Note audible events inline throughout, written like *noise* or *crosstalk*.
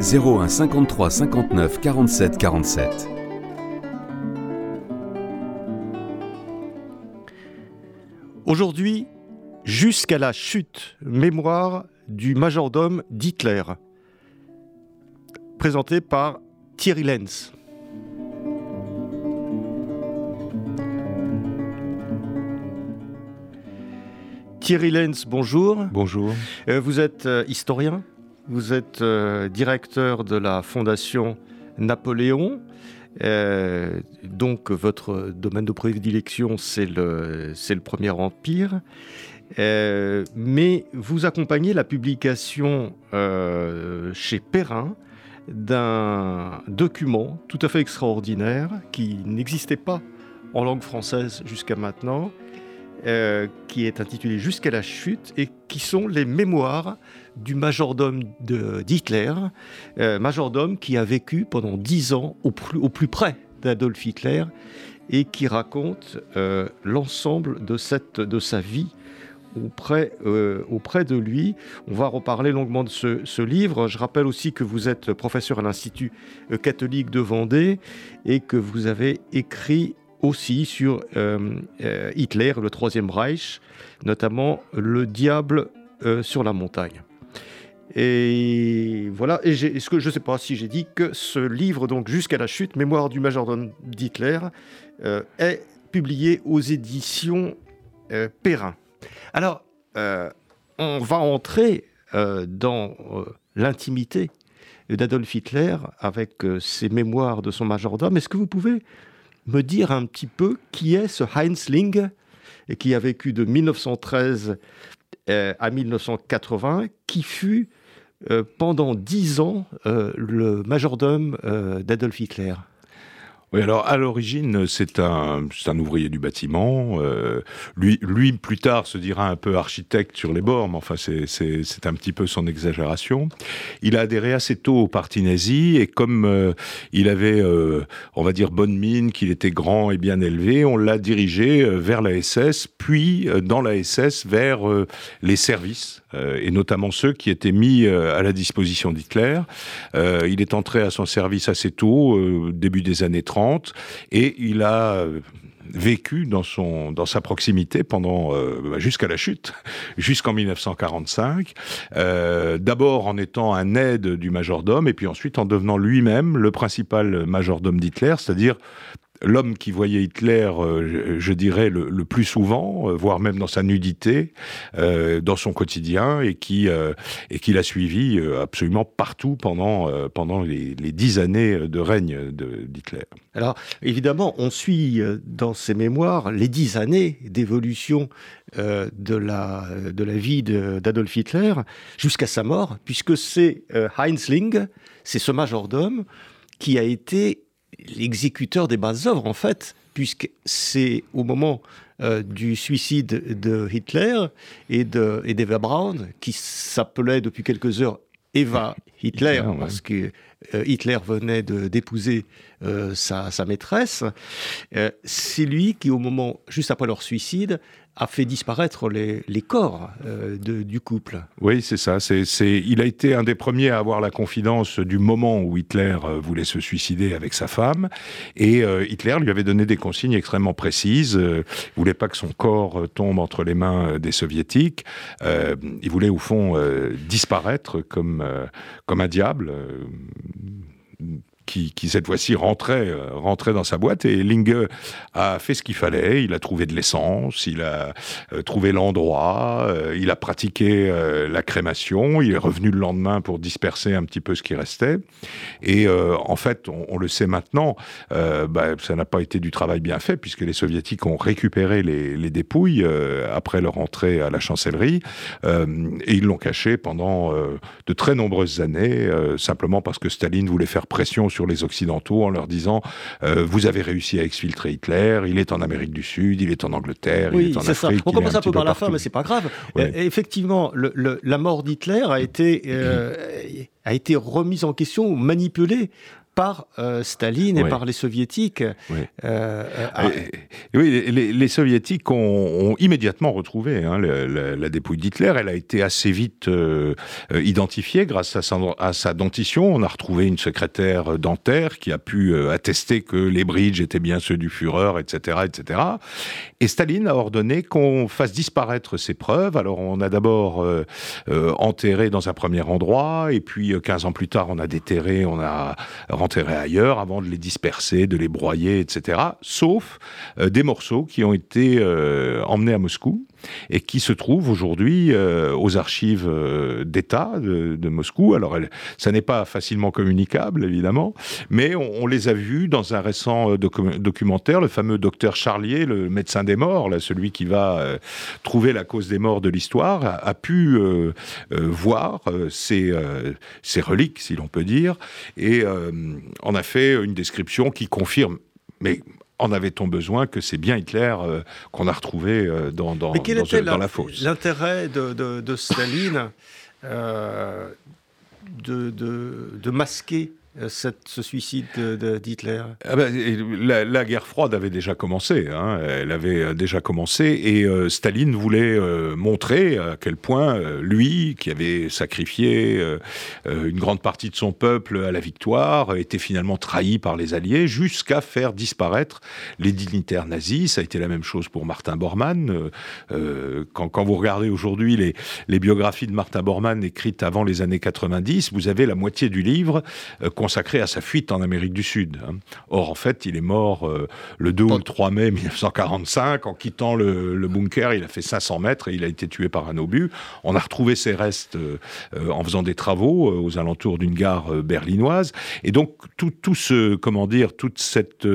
01 53 59 47 47. Aujourd'hui, jusqu'à la chute, mémoire du majordome d'Hitler, présenté par Thierry Lenz. Thierry Lenz, bonjour. Bonjour. Euh, vous êtes euh, historien, vous êtes euh, directeur de la Fondation Napoléon. donc votre domaine de prédilection, c'est le, le Premier Empire. mais vous accompagnez la publication chez Perrin d'un document tout à fait extraordinaire qui n'existait pas en langue française jusqu'à maintenant, euh, qui est intitulé Jusqu'à la chute et qui sont les mémoires du majordome d'Hitler, euh, majordome qui a vécu pendant dix ans au plus, près d'Adolf Hitler et qui raconte euh, l'ensemble de, sa vie auprès, auprès de lui. On va reparler longuement de ce, livre. Je rappelle aussi que vous êtes professeur à l'Institut catholique de Vendée et que vous avez écrit aussi sur euh, euh, Hitler, le Troisième Reich, notamment Le Diable euh, sur la montagne. Et voilà, et est-ce que je ne sais pas si j'ai dit que ce livre, donc Jusqu'à la chute, Mémoire du majordome d'Hitler, est publié aux éditions Perrin. Alors, on va entrer dans l'intimité d'Adolf Hitler avec ses mémoires de son majordome. Est-ce que vous pouvez me dire un petit peu qui est ce Heinz Ling, et qui a vécu de 1913 euh, à 1980, qui fut euh, pendant dix ans euh, le majordome d'Adolf Hitler. Oui, alors à l'origine, c'est un, ouvrier du bâtiment. Euh, lui, lui, plus tard, se dira un peu architecte sur les bords, mais enfin, c'est un petit peu son exagération. Il a adhéré assez tôt au parti nazi, et comme euh, il avait, euh, on va dire, bonne mine, qu'il était grand et bien élevé, on l'a dirigé vers la SS, puis dans la SS vers les services, et notamment ceux qui étaient mis à la disposition d'Hitler. il est entré à son service assez tôt, début des années 30 et il a euh, vécu dans son sa proximité euh, bah, jusqu'à la chute, *laughs* jusqu'en 1945. Euh, d'abord en étant un aide du majordome et puis ensuite en devenant lui-même le principal majordome d'Hitler, c'est-à-dire l'homme qui voyait Hitler, euh, je, dirais, le, plus souvent, euh, voire même dans sa nudité, euh, dans son quotidien, et qui, et qui l'a suivi absolument partout pendant, pendant les, dix années de règne d'Hitler. Alors, évidemment, on suit dans ses mémoires les dix années d'évolution de, la, de la vie d'Adolf Hitler jusqu'à sa mort, puisque c'est Heinz Ling, c'est ce majordome, qui a été l'exécuteur des bases œuvres, en fait, puisque c'est au moment euh, du suicide de Hitler et de et d'Eva Braun, qui s'appelait depuis quelques heures Eva *laughs* Hitler, parce que euh, Hitler venait d'épouser euh, sa, sa, maîtresse. c'est lui qui, au moment, juste après leur suicide, a fait disparaître les, les corps euh, du couple. Oui, c'est ça. C'est, il a été un des premiers à avoir la confidence du moment où Hitler euh, voulait se suicider avec sa femme. Et euh, Hitler lui avait donné des consignes extrêmement précises. il voulait pas que son corps tombe entre les mains des soviétiques. il voulait, au fond, disparaître comme, comme un diable qui, cette fois-ci rentrait, rentrait dans sa boîte. Et Linge a fait ce qu'il fallait. Il a trouvé de l'essence, il a trouvé l'endroit, il a pratiqué la crémation. Il est revenu le lendemain pour disperser un petit peu ce qui restait. Et en fait, on, le sait maintenant, bah, ça n'a pas été du travail bien fait puisque les soviétiques ont récupéré les, les dépouilles après leur entrée à la chancellerie et ils l'ont caché pendant de très nombreuses années, simplement parce que Staline voulait faire pression sur les Occidentaux en leur disant euh, vous avez réussi à exfiltrer Hitler, il est en Amérique du Sud, il est en Angleterre, il est en Afrique. Ça. On commence un peu par la fin, mais c'est pas grave. effectivement, la mort d'Hitler a été euh, *clears throat* a été remise en question ou manipulée par euh, Staline et par les soviétiques. Oui, euh, euh, oui les, soviétiques ont, immédiatement retrouvé hein, la, dépouille d'Hitler. Elle a été assez vite identifiée grâce à sa, à sa, dentition. On a retrouvé une secrétaire dentaire qui a pu attester que les bridges étaient bien ceux du Führer, etc., etc. Et Staline a ordonné qu'on fasse disparaître ces preuves. Alors on a d'abord enterré dans un premier endroit, et puis 15 ans plus tard, on a déterré, on a enterrés ailleurs avant de les disperser, de les broyer, etc. Sauf euh, des morceaux qui ont été euh, emmenés à Moscou et qui se trouvent aujourd'hui euh, aux archives d'État de, Moscou. Alors, ça n'est pas facilement communicable, évidemment, mais on, les a vus dans un récent documentaire, le fameux docteur Charlier, le médecin des morts, celui qui va trouver la cause des morts de l'histoire, a, pu voir ces, reliques, si l'on peut dire, et on a fait une description qui confirme, mais en avait-on besoin que c'est bien Hitler euh, qu'on a retrouvé euh, dans, dans, mais quel était la, fosse? L'intérêt de, Staline euh, de, de, masquer euh, ce suicide d'Hitler ah ben, la, guerre froide avait déjà commencé, hein. elle avait euh, déjà commencé, et euh, Staline voulait montrer à quel point lui, qui avait sacrifié une grande partie de son peuple à la victoire, était finalement trahi par les Alliés, jusqu'à faire disparaître les dignitaires nazis. Ça a été la même chose pour Martin Bormann. Quand, vous regardez aujourd'hui les, les, biographies de Martin Bormann écrites avant les années 90, vous avez la moitié du livre consacré à sa fuite en Amérique du Sud. Hein. Or, en fait, il est mort euh, le 2 ou le 3 mai 1945. En quittant le, bunker, il a fait 500 mètres et il a été tué par un obus. On a retrouvé ses restes euh, euh, en faisant des travaux aux alentours d'une gare berlinoise. Et donc, tout, tout ce, comment dire, toute cette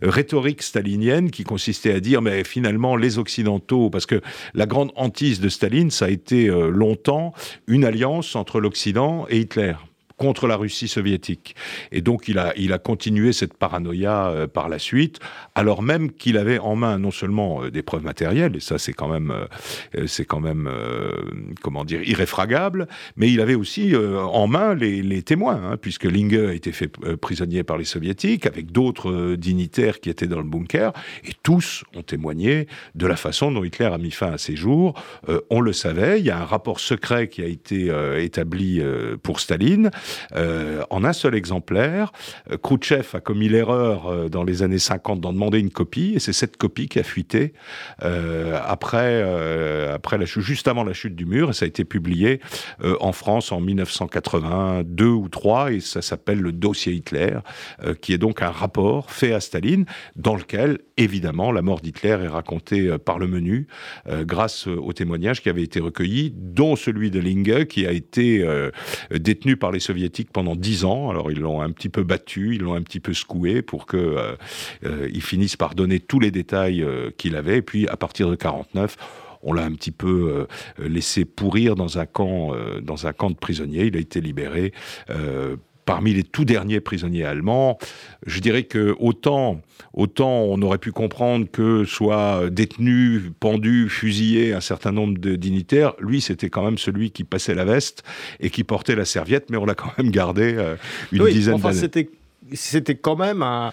rhétorique stalinienne qui consistait à dire, mais finalement, les Occidentaux, parce que la grande hantise de Staline, ça a été longtemps une alliance entre l'Occident et Hitler contre la Russie soviétique. Et donc il a, continué cette paranoïa euh, par la suite, alors même qu'il avait en main non seulement euh, des preuves matérielles, et ça c'est quand même, euh, c'est quand même, comment dire, irréfragable, mais il avait aussi en main les, témoins, hein, puisque Linge a été fait prisonnier par les soviétiques, avec d'autres dignitaires qui étaient dans le bunker, et tous ont témoigné de la façon dont Hitler a mis fin à ses jours. on le savait, il y a un rapport secret qui a été établi pour Staline, euh, en un seul exemplaire. Euh, Khrouchtchev a commis l'erreur euh, dans les années 50 d'en demander une copie, et c'est cette copie qui a fuité après, après la juste avant la chute du mur, et ça a été publié en France en 1982 ou 3, et ça s'appelle le dossier Hitler, qui est donc un rapport fait à Staline, dans lequel, évidemment, la mort d'Hitler est racontée par le menu, grâce aux témoignages qui avaient été recueillis, dont celui de Linge, qui a été détenu par les soviétiques pendant dix ans. Alors ils l'ont un petit peu battu, ils l'ont un petit peu secoué pour que euh, euh, par donner tous les détails euh, qu'il avait. Et puis à partir de 49 on l'a un petit peu laissé pourrir dans un camp, dans un camp de prisonniers. Il a été libéré parmi les tout derniers prisonniers allemands. Je dirais que autant, autant on aurait pu comprendre que soit détenu, pendu, fusillé un certain nombre de dignitaires, lui c'était quand même celui qui passait la veste et qui portait la serviette, mais on l'a quand même gardé euh, une dizaine d'années. C'était, c'était quand même un,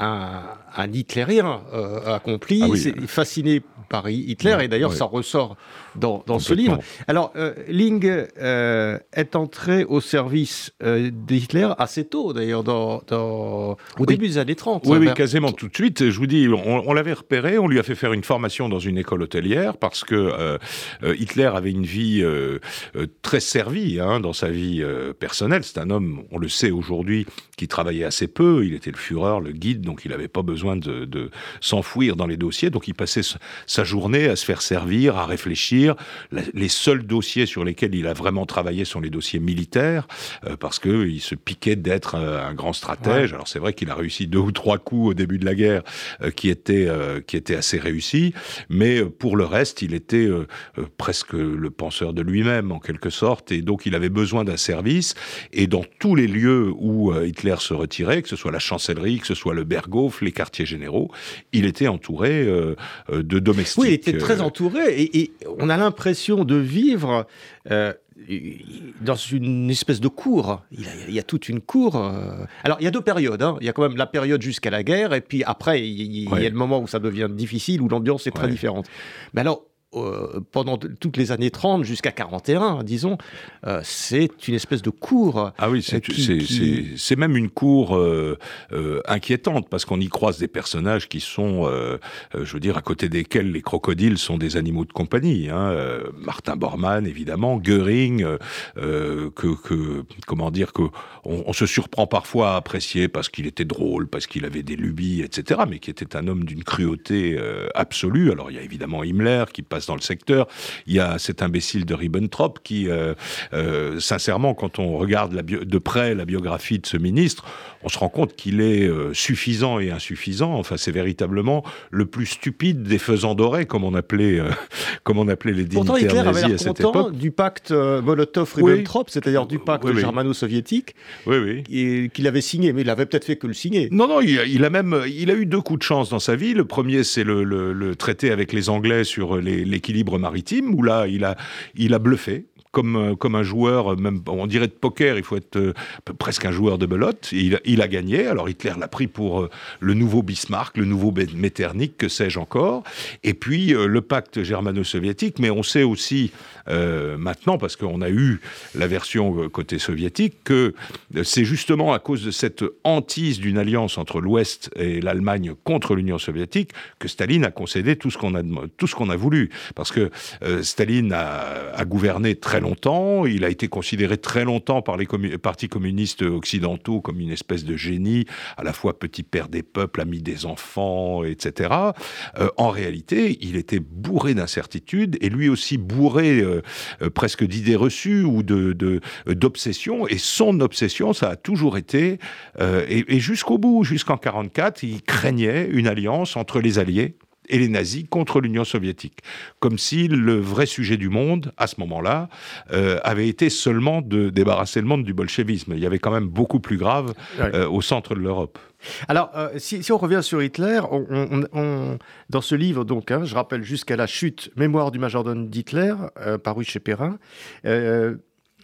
un, un hitlérien euh, accompli, Ah oui. fasciné par Hitler, Ouais, et d'ailleurs ouais. ça ressort dans, dans ce livre. Alors, euh, Ling euh, est entré au service euh, d'Hitler assez tôt, d'ailleurs, dans, dans- au Oui. début des années 30. Oui, oui, vers- quasiment tout de suite. Je vous dis, on, on l'avait repéré, on lui a fait faire une formation dans une école hôtelière parce que euh, Hitler avait une vie très servie hein, dans sa vie personnelle. C'est un homme, on le sait aujourd'hui, qui travaillait assez peu. Il était le Führer, le guide, donc il n'avait pas besoin de, de s'enfouir dans les dossiers. Donc il passait sa journée à se faire servir, à réfléchir. La- les seuls dossiers sur lesquels il a vraiment travaillé sont les dossiers militaires, euh, parce que il se piquait d'être euh, un grand stratège. Alors c'est vrai qu'il a réussi deux ou trois coups au début de la guerre euh, qui étaient euh, qui étaient assez réussis, mais pour le reste, il était presque le penseur de lui-même en quelque sorte, et donc il avait besoin d'un service. Et dans tous les lieux où Hitler se retirait, que ce soit la chancellerie, que ce soit le Berghof, les quartiers généraux, il était entouré de domestiques. Oui, il était très entouré et, et on a l'impression de vivre euh, dans une espèce de cour. Il, a- il y a toute une cour. euh. Alors, il y a deux périodes. hein. Il y a quand même la période jusqu'à la guerre et puis après, il y, a le moment où ça devient difficile, où l'ambiance est très différente. Mais alors, euh, pendant toutes les années 30 jusqu'à 41, disons, euh, c'est une espèce de cour. Ah oui, Euh, c'est qui- c'est- qui- même une cour euh, euh, inquiétante parce qu'on y croise des personnages qui sont, euh, euh, je veux dire, à côté desquels les crocodiles sont des animaux de compagnie. Hein. Euh, Martin Bormann, évidemment, Goering, euh, euh, que, que comment dire que on, on se surprend parfois à apprécier parce qu'il était drôle, parce qu'il avait des lubies, etc. Mais qui était un homme d'une cruauté euh, absolue. Alors il y a évidemment Himmler qui passe dans le secteur. Il y a cet imbécile de Ribbentrop qui, euh, euh, sincèrement, quand on regarde la bio- de près la biographie de ce ministre, on se rend compte qu'il est euh, suffisant et insuffisant. Enfin, c'est véritablement le plus stupide des faisants dorés, comme on appelait, *laughs* comme on appelait les Pourtant, dignitaires Hitler avait nazis à l'air cette époque. du pacte Molotov-Ribbentrop, c'est-à-dire du pacte Oui, oui. germano-soviétique, qu'il avait signé, mais il avait peut-être fait que le signer. Non, non, il a, il a même, il a eu deux coups de chance dans sa vie. Le premier, c'est le, le- le traité avec les Anglais sur les- l'équilibre maritime, où là, il a, il a bluffé. Comme, euh, comme un joueur, même on dirait de poker, il faut être euh, presque un joueur de belote. Il, a- gagné. Alors Hitler l'a pris pour euh, le nouveau Bismarck, le nouveau Metternich, que sais-je encore. Et puis euh, le pacte germano-soviétique. Mais on sait aussi euh, maintenant, parce qu'on a eu la version euh, côté soviétique, que euh, c'est justement à cause de cette hantise d'une alliance entre l'Ouest et l'Allemagne contre l'Union soviétique que Staline a concédé tout ce qu'on a, tout a voulu. Parce que euh, Staline a, a gouverné très longtemps, il a été considéré très longtemps par les partis communistes occidentaux comme une espèce de génie, à la fois petit père des peuples, ami des enfants, etc. Euh, en réalité, il était bourré d'incertitudes et lui aussi bourré euh, euh, presque d'idées reçues ou de. Et son obsession, ça a toujours été, et, et jusqu'au bout, jusqu'en 44, il craignait une alliance entre les Alliés et les nazis contre l'Union soviétique. Comme si le vrai sujet du monde, à ce moment-là, euh, avait été seulement de débarrasser le monde du bolchevisme. Il y avait quand même beaucoup plus grave euh, au centre de l'Europe. Alors, euh, si, si on revient sur Hitler, on, on- on- dans ce livre, donc, hein, je rappelle jusqu'à la chute, Mémoire du majordome d'Hitler, paru chez Perrin,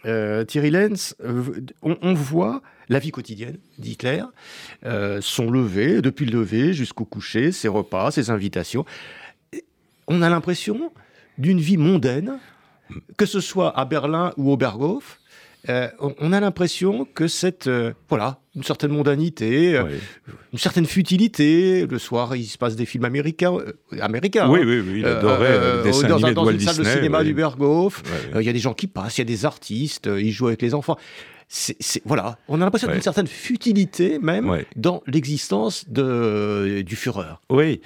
euh, Thierry Lenz, euh, on, on voit la vie quotidienne d'Hitler, euh, son lever, depuis le lever jusqu'au coucher, ses repas, ses invitations. On a l'impression d'une vie mondaine, que ce soit à Berlin ou au Berghof. Euh, on, a l'impression que cette, euh, voilà, une certaine mondanité, euh, une certaine futilité. Le soir, il se passe des films américains. américains Oui, hein. oui, oui, il adorait dessins dans, animés de dans Walt une salle de cinéma du Berghof. Ouais, Euh, Il y a des gens qui passent, il y a des artistes, ils jouent avec les enfants. C'est, c'est- voilà, on a l'impression Ouais. d'une certaine futilité même Ouais. dans l'existence de, du Führer. Oui,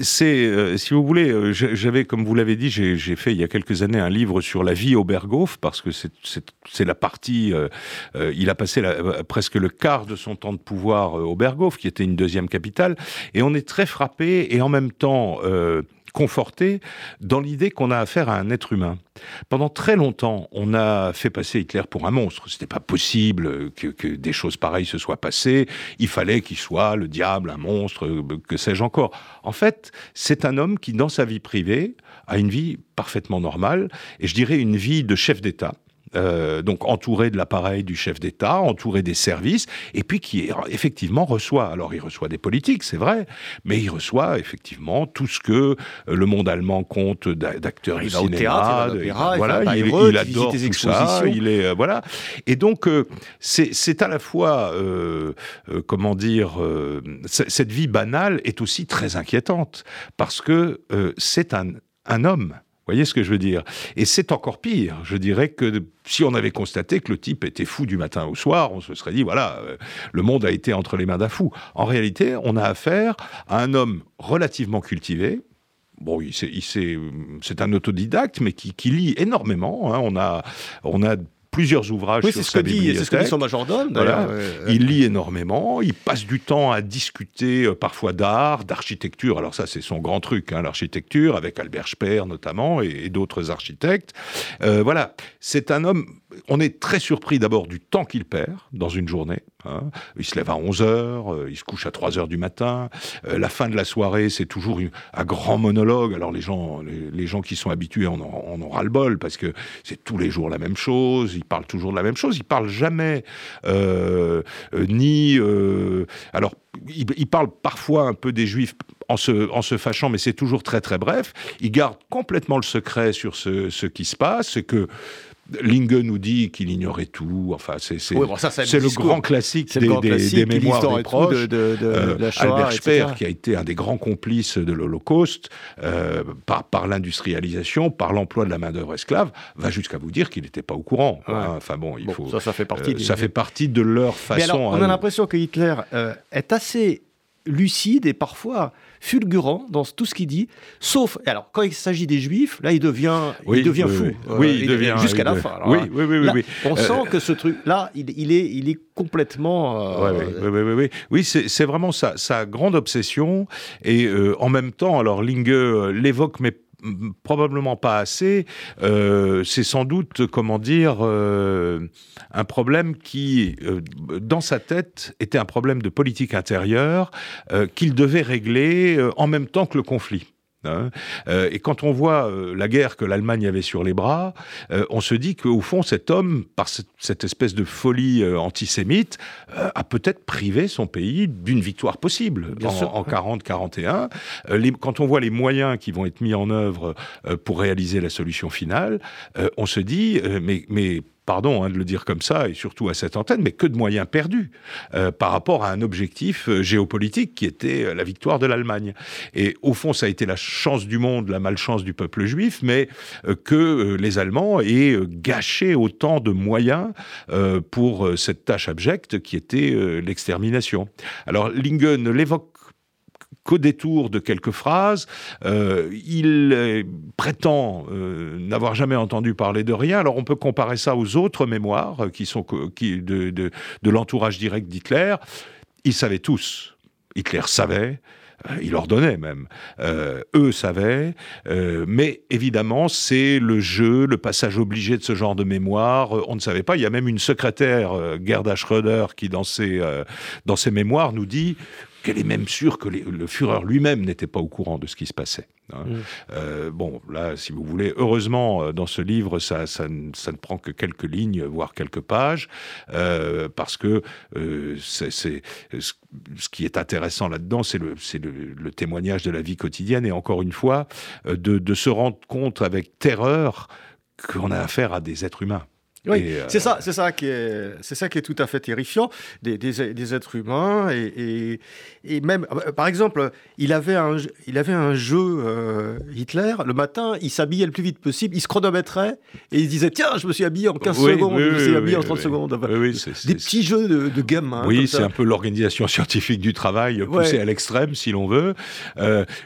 c'est, euh, si vous voulez, euh, j'avais, comme vous l'avez dit, j'ai j'ai fait il y a quelques années un livre sur la vie au Berghof, parce que c'est- c'est c'est la partie, euh, euh, il a passé la- euh, presque le quart de son temps de pouvoir euh, au Berghof, qui était une deuxième capitale, et on est très frappé et en même temps euh, conforté dans l'idée qu'on a affaire à un être humain. Pendant très longtemps, on a fait passer Hitler pour un monstre. C'était pas possible que, que des choses pareilles se soient passées. Il fallait qu'il soit le diable, un monstre, que sais-je encore. En fait, c'est un homme qui, dans sa vie privée, a une vie parfaitement normale, et je dirais une vie de chef d'État euh, donc entouré de l'appareil du chef d'État, entouré des services, et puis qui effectivement reçoit. Alors il reçoit des politiques, c'est vrai, mais il reçoit effectivement tout ce que euh, le monde allemand compte d'acteurs du cinéma. voilà, il, il, adore tout ça. Il est euh, voilà, et donc c'est à la fois comment dire cette vie banale est aussi très inquiétante parce que c'est un un homme voyez ce que je veux dire? Et c'est encore pire. Je dirais que si on avait constaté que le type était fou du matin au soir, on se serait dit, voilà, euh, le monde a été entre les mains d'un fou. En réalité, on a affaire à un homme relativement cultivé, Bon, c'est un autodidacte, mais qui, lit énormément. Hein. On, a, on a plusieurs ouvrages oui, sur ce que dit, C'est ce que dit son majordome. Voilà. Il lit énormément, il passe du temps à discuter euh, parfois d'art, d'architecture. Alors ça, c'est son grand truc, hein, l'architecture, avec Albert Speer notamment et, d'autres architectes. Euh, voilà, c'est un homme on est très surpris d'abord du temps qu'il perd dans une journée. Hein. Il se lève à 11 heures, euh, il se couche à 3 heures du matin. Euh, la fin de la soirée, c'est toujours un grand monologue. Alors les gens, les, gens qui sont habitués en ont, ras-le-bol parce que c'est tous les jours la même chose. Il parle toujours de la même chose. Il parle jamais euh, ni. alors il, parle parfois un peu des juifs en se, en se fâchant, mais c'est toujours très très bref. Il garde complètement le secret sur ce, ce qui se passe. C'est que Linge nous dit qu'il ignorait tout. Enfin, c'est le grand classique des, mémoires des proches. De, Albert Speer, qui a été un des grands complices de l'Holocauste, euh, par, par l'industrialisation, par l'emploi de la main-d'œuvre esclave, va jusqu'à vous dire qu'il n'était pas au courant. Enfin bon, il faut. Ça, ça fait partie. Euh, ça fait partie de leur façon. on a l'impression que Hitler euh, est assez lucide et parfois fulgurant dans tout ce qu'il dit, sauf alors quand il s'agit des juifs, là il devient, il devient fou, oui, il, devient jusqu'à la fin. oui, oui, oui, oui, On sent euh, que ce truc, là, il, il, est, il est complètement. Euh, oui, oui, oui, oui, c'est vraiment sa, sa, grande obsession et euh, en même temps, alors Linge l'évoque, mais probablement pas assez. Euh, c'est sans doute, comment dire, euh, un problème qui, euh, dans sa tête, était un problème de politique intérieure qu'il devait régler en même temps que le conflit. Hein. Euh, et quand on voit euh, la guerre que l'Allemagne avait sur les bras, euh, on se dit qu'au fond, cet homme, par cette, espèce de folie antisémite, a peut-être privé son pays d'une victoire possible en, 40-41. quand on voit les moyens qui vont être mis en œuvre pour réaliser la solution finale, on se dit, mais, mais pardon hein, de le dire comme ça, et surtout à cette antenne, mais que de moyens perdus euh, par rapport à un objectif euh, géopolitique qui était euh, la victoire de l'Allemagne. Et au fond, ça a été la chance du monde, la malchance du peuple juif, mais que les Allemands aient gâché autant de moyens pour cette tâche abjecte qui était l'extermination. Alors Lingen l'évoque qu'au détour de quelques phrases. Euh, il euh, prétend euh, n'avoir jamais entendu parler de rien. Alors on peut comparer ça aux autres mémoires qui sont de, de l'entourage direct d'Hitler. Ils savaient tous. Hitler savait, il ordonnait même. eux savaient, mais évidemment, c'est le jeu, le passage obligé de ce genre de mémoire. on ne savait pas. Il y a même une secrétaire, Gerda Schröder, qui dans ses, dans ses mémoires nous dit qu'elle est même sûre que le Führer lui-même n'était pas au courant de ce qui se passait. Hein. Mm. Euh, bon, là, si vous voulez, heureusement, euh, dans ce livre, ça, ça, ne prend que quelques lignes, voire quelques pages, euh, parce que c'est, ce qui est intéressant là-dedans, c'est le, le, témoignage de la vie quotidienne, et encore une fois, de, de se rendre compte avec terreur qu'on a affaire à des êtres humains. Oui, euh, c'est ça, c'est ça qui est, c'est ça qui est tout à fait terrifiant des, des, êtres humains et, et, même, euh, par exemple, il avait un, il avait un jeu euh, Hitler. Le matin, il s'habillait le plus vite possible, il se chronométrait et il disait tiens, je me suis habillé en 15 secondes, je me suis habillé en 30 secondes. des petits jeux de, de gamins. Oui, c'est un peu l'organisation *laughs* scientifique du travail poussée à l'extrême, si l'on veut.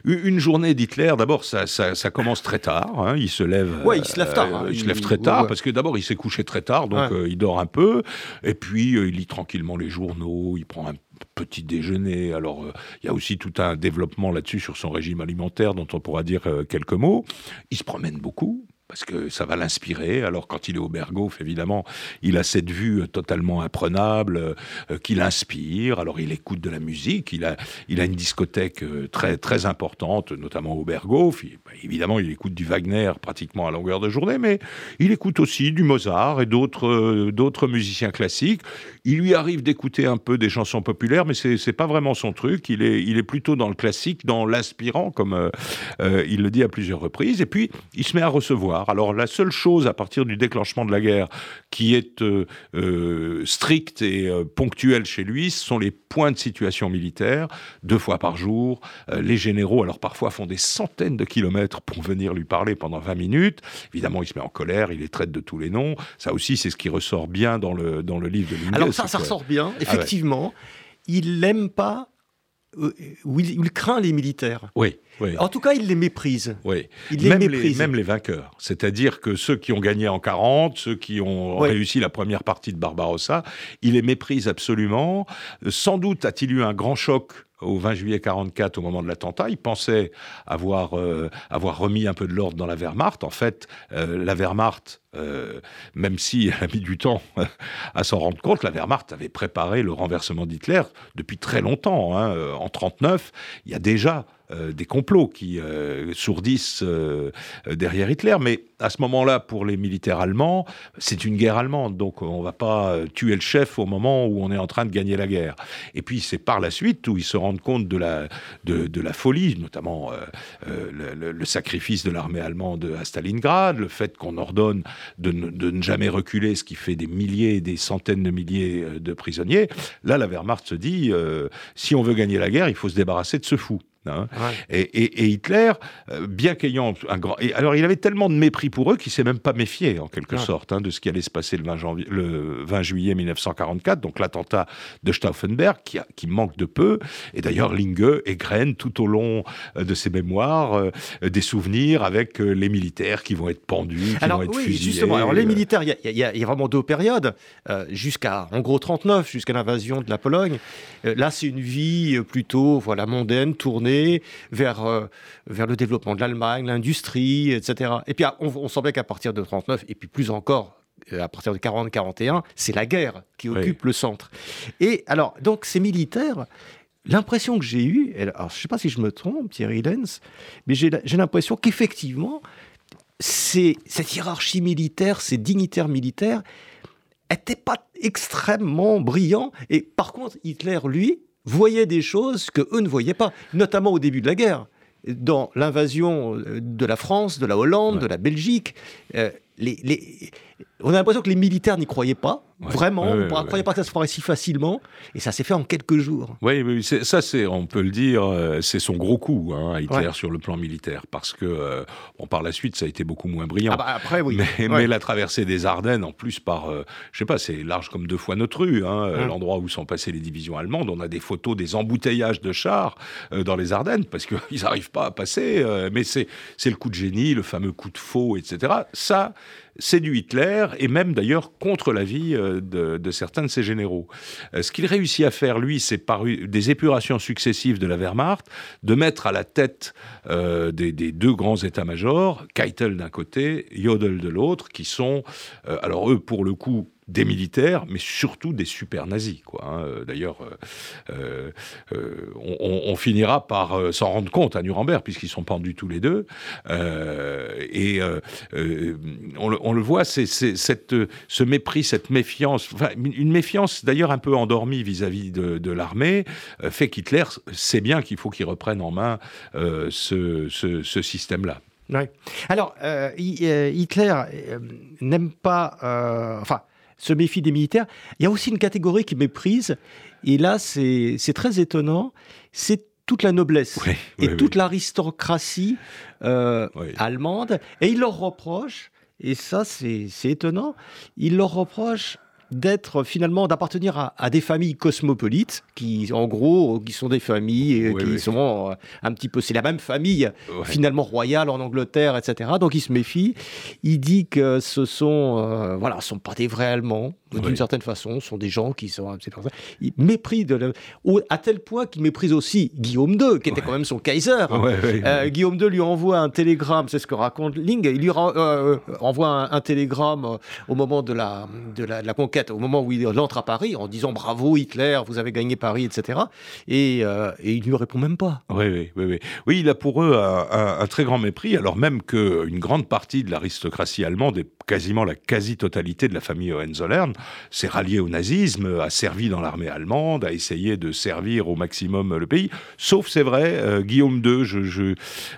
une journée d'Hitler, d'abord, ça, ça, commence très tard. Hein, il se lève. Ouais, il se lève tard. Hein. il, se lève très tard parce que d'abord, il s'est couché très tard, donc euh, il dort un peu, et puis euh, il lit tranquillement les journaux, il prend un petit déjeuner. Alors, euh, il y a aussi tout un développement là-dessus sur son régime alimentaire dont on pourra dire quelques mots. Il se promène beaucoup, parce que ça va l'inspirer. Alors quand il est au Berghof, évidemment, il a cette vue totalement imprenable qui l'inspire. Alors il écoute de la musique, il a, il a une discothèque très, très importante, notamment au Berghof. Bah, évidemment, il écoute du Wagner pratiquement à longueur de journée, mais il écoute aussi du Mozart et d'autres d'autres musiciens classiques. Il lui arrive d'écouter un peu des chansons populaires, mais c'est n'est pas vraiment son truc. Il est, il est plutôt dans le classique, dans l'aspirant, comme euh, euh, il le dit à plusieurs reprises. Et puis, il se met à recevoir. Alors, la seule chose, à partir du déclenchement de la guerre, qui est euh, stricte et ponctuelle chez lui, ce sont les points de situation militaire, deux fois par jour. les généraux, alors parfois, font des centaines de kilomètres pour venir lui parler pendant 20 minutes. Évidemment, il se met en colère, il les traite de tous les noms. Ça aussi, c'est ce qui ressort bien dans le, dans le livre de. Alors, ça, ça ressort bien, ah effectivement il n'aime pas euh, ou il, craint les militaires. Oui, En tout cas, il les méprise. Oui. Il les même, méprise. Les, même les vainqueurs. C'est-à-dire que ceux qui ont gagné en 40, ceux qui ont réussi la première partie de Barbarossa, il les méprise absolument. Sans doute a-t-il eu un grand choc au 20 juillet 44 au moment de l'attentat. Il pensait avoir, euh, avoir remis un peu de l'ordre dans la Wehrmacht. En fait, euh, la Wehrmacht, euh, même si elle a mis du temps *laughs* à s'en rendre compte, la Wehrmacht avait préparé le renversement d'Hitler depuis très longtemps. Hein. En 39, il y a déjà euh, des complots qui euh, sourdissent euh, derrière Hitler. Mais à ce moment-là, pour les militaires allemands, c'est une guerre allemande. Donc on ne va pas tuer le chef au moment où on est en train de gagner la guerre. Et puis c'est par la suite où ils se rendent compte de la, folie, notamment le, sacrifice de l'armée allemande à Stalingrad, le fait qu'on ordonne de ne, jamais reculer, ce qui fait des milliers, des centaines de milliers de prisonniers. Là, la Wehrmacht se dit, si on veut gagner la guerre, il faut se débarrasser de ce fou. Hein. Et, Hitler, euh, bien qu'ayant un grand... Et alors il avait tellement de mépris pour eux qu'il s'est même pas méfié, en quelque sorte, hein, de ce qui allait se passer le 20, janvier, le 20 juillet 1944, donc l'attentat de Stauffenberg, qui, qui, manque de peu. Et d'ailleurs, Linge égrène tout au long euh, de ses mémoires euh, des souvenirs avec les militaires qui vont être pendus, qui vont être oui, Justement, alors les militaires, il y, a vraiment deux périodes, jusqu'à, en gros, 39, jusqu'à l'invasion de la Pologne. là, c'est une vie plutôt, voilà, mondaine, tournée vers, euh, vers le développement de l'Allemagne, l'industrie, etc. Et puis on, on semblait qu'à partir de 39, et puis plus encore euh, à partir de 40-41, c'est la guerre qui occupe le centre. Et alors, donc ces militaires, l'impression que j'ai eue, alors je ne sais pas si je me trompe, Thierry Lenz, mais j'ai l'impression qu'effectivement, cette hiérarchie militaire, ces dignitaires militaires, n'étaient pas extrêmement brillants. Et par contre, Hitler, lui, voyaient des choses que eux ne voyaient pas, notamment au début de la guerre. Dans l'invasion euh, de la France, de la Hollande, de la Belgique, euh, les, les, on a l'impression que les militaires n'y croyaient pas. Vraiment, on ne croyait pas que ça se ferait si facilement, et ça s'est fait en quelques jours. Oui, ça, c'est, on peut le dire, euh, c'est son gros coup, hein, Hitler sur le plan militaire, parce que, euh, bon, par la suite, ça a été beaucoup moins brillant. Ah bah après, oui. Mais, la traversée des Ardennes, en plus, par, euh, je sais pas, c'est large comme deux fois notre rue, hein, hum. l'endroit où sont passées les divisions allemandes. On a des photos des embouteillages de chars dans les Ardennes, parce qu'ils *laughs* n'arrivent pas à passer. mais c'est, c'est le coup de génie, le fameux coup de faux, etc. Ça, du Hitler, et même d'ailleurs contre l'avis euh, de, de, certains de ses généraux. Euh, ce qu'il réussit à faire, lui, c'est par des épurations successives de la Wehrmacht, de mettre à la tête euh, des, deux grands états-majors, Keitel d'un côté, Jodl de l'autre, qui sont, alors eux, pour le coup, des militaires, mais surtout des super nazis. Quoi, hein. euh, D'ailleurs, euh, euh, on, finira par s'en rendre compte à Nuremberg, puisqu'ils sont pendus tous les deux. et on, le voit, c'est cette, ce mépris, cette méfiance, une méfiance d'ailleurs un peu endormie vis-à-vis de, l'armée, fait qu'Hitler sait bien qu'il faut qu'il reprenne en main ce, ce, système-là. Alors, Hitler n'aime pas, enfin, se méfie des militaires. Il y a aussi une catégorie qui méprise, et là, c'est très étonnant, c'est toute la noblesse et toute l'aristocratie euh, allemande. Et il leur reproche, et ça c'est étonnant, il leur reproche d'être finalement d'appartenir à, des familles cosmopolites qui en gros qui sont des familles euh, qui sont euh, un petit peu c'est la même famille finalement royale en Angleterre etc donc il se méfie. Il dit que ce sont euh, voilà sont pas des vrais Allemands d'une certaine façon. Sont des gens qui sont. Ils méprisent de à tel point qu'ils méprisent aussi Guillaume II, qui était quand même son Kaiser. Euh, Guillaume II lui envoie un télégramme, c'est ce que raconte Ling. Il lui euh, envoie un, télégramme au moment de la, de la, conquête, au moment où il entre à Paris, en disant bravo Hitler, vous avez gagné Paris, etc. Et, et il lui répond même pas. Oui, oui, oui. Oui, il a pour eux un, un très grand mépris, alors même qu'une grande partie de l'aristocratie allemande est quasiment la quasi-totalité de la famille Hohenzollern s'est ralliée au nazisme, a servi dans l'armée allemande, a essayé de servir au maximum le pays. Sauf, c'est vrai, euh, Guillaume II, il je,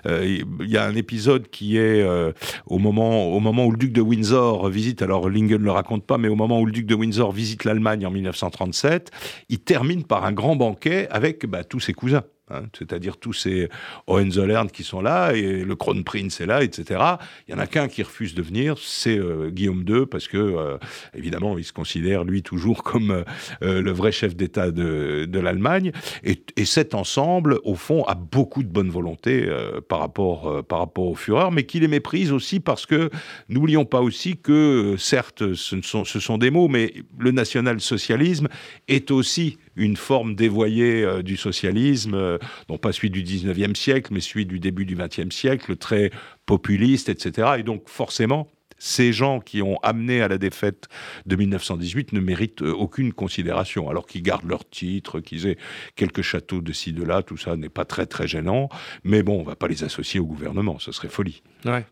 euh, y a un épisode qui est euh, au, moment, au moment où le duc de Windsor visite, alors Lingen ne le raconte pas, mais au moment où le duc de Windsor visite l'Allemagne en 1937, il termine par un grand banquet avec bah, tous ses cousins. Hein, c'est-à-dire tous ces Hohenzollern qui sont là, et le Kronprinz est là, etc. Il y en a qu'un qui refuse de venir, c'est euh, Guillaume II, parce que, euh, évidemment, il se considère, lui, toujours *laughs* comme euh, le vrai chef d'État de, l'Allemagne. Et, cet ensemble, au fond, a beaucoup de bonne volonté par, rapport, par rapport au Führer, mais qui les méprise aussi parce que, n'oublions pas aussi que, certes, ce sont, ce sont des mots, mais le national-socialisme est aussi une forme dévoyée euh, du socialisme, euh, non pas celui du 19e siècle, mais celui du début du 20e siècle, très populiste, etc. Et donc forcément, ces gens qui ont amené à la défaite de 1918 ne méritent euh, aucune considération, alors qu'ils gardent leur titre, qu'ils aient quelques châteaux de ci, de là, tout ça n'est pas très très gênant, mais bon, on ne va pas les associer au gouvernement, ce serait folie. Ouais,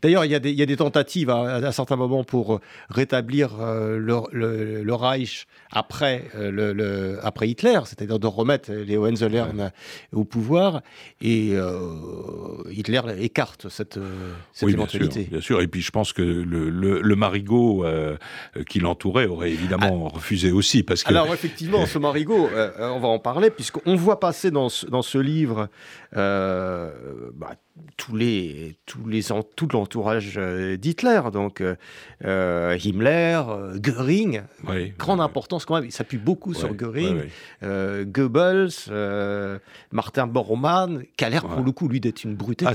D'ailleurs, il y, a des tentatives à, certains moments pour euh, rétablir euh, le, Reich après, le, après Hitler, c'est-à-dire de remettre les Hohenzollern au pouvoir, et Hitler écarte cette, cette éventualité. bien sûr, et puis je pense que le, le, marigot euh, qui l'entourait aurait évidemment ah. refusé aussi. Parce que... Alors effectivement, ce marigot, euh, on va en parler, puisqu'on voit passer dans ce, dans ce livre euh, bah, tous les, tous les, tout l'entourage euh, d'Hitler, donc euh, euh, Himmler, Göring, grande importance quand même, il s'appuie beaucoup sur Göring, Goebbels, Martin Bormann, qui a l'air pour le coup, lui, d'être une brute ah,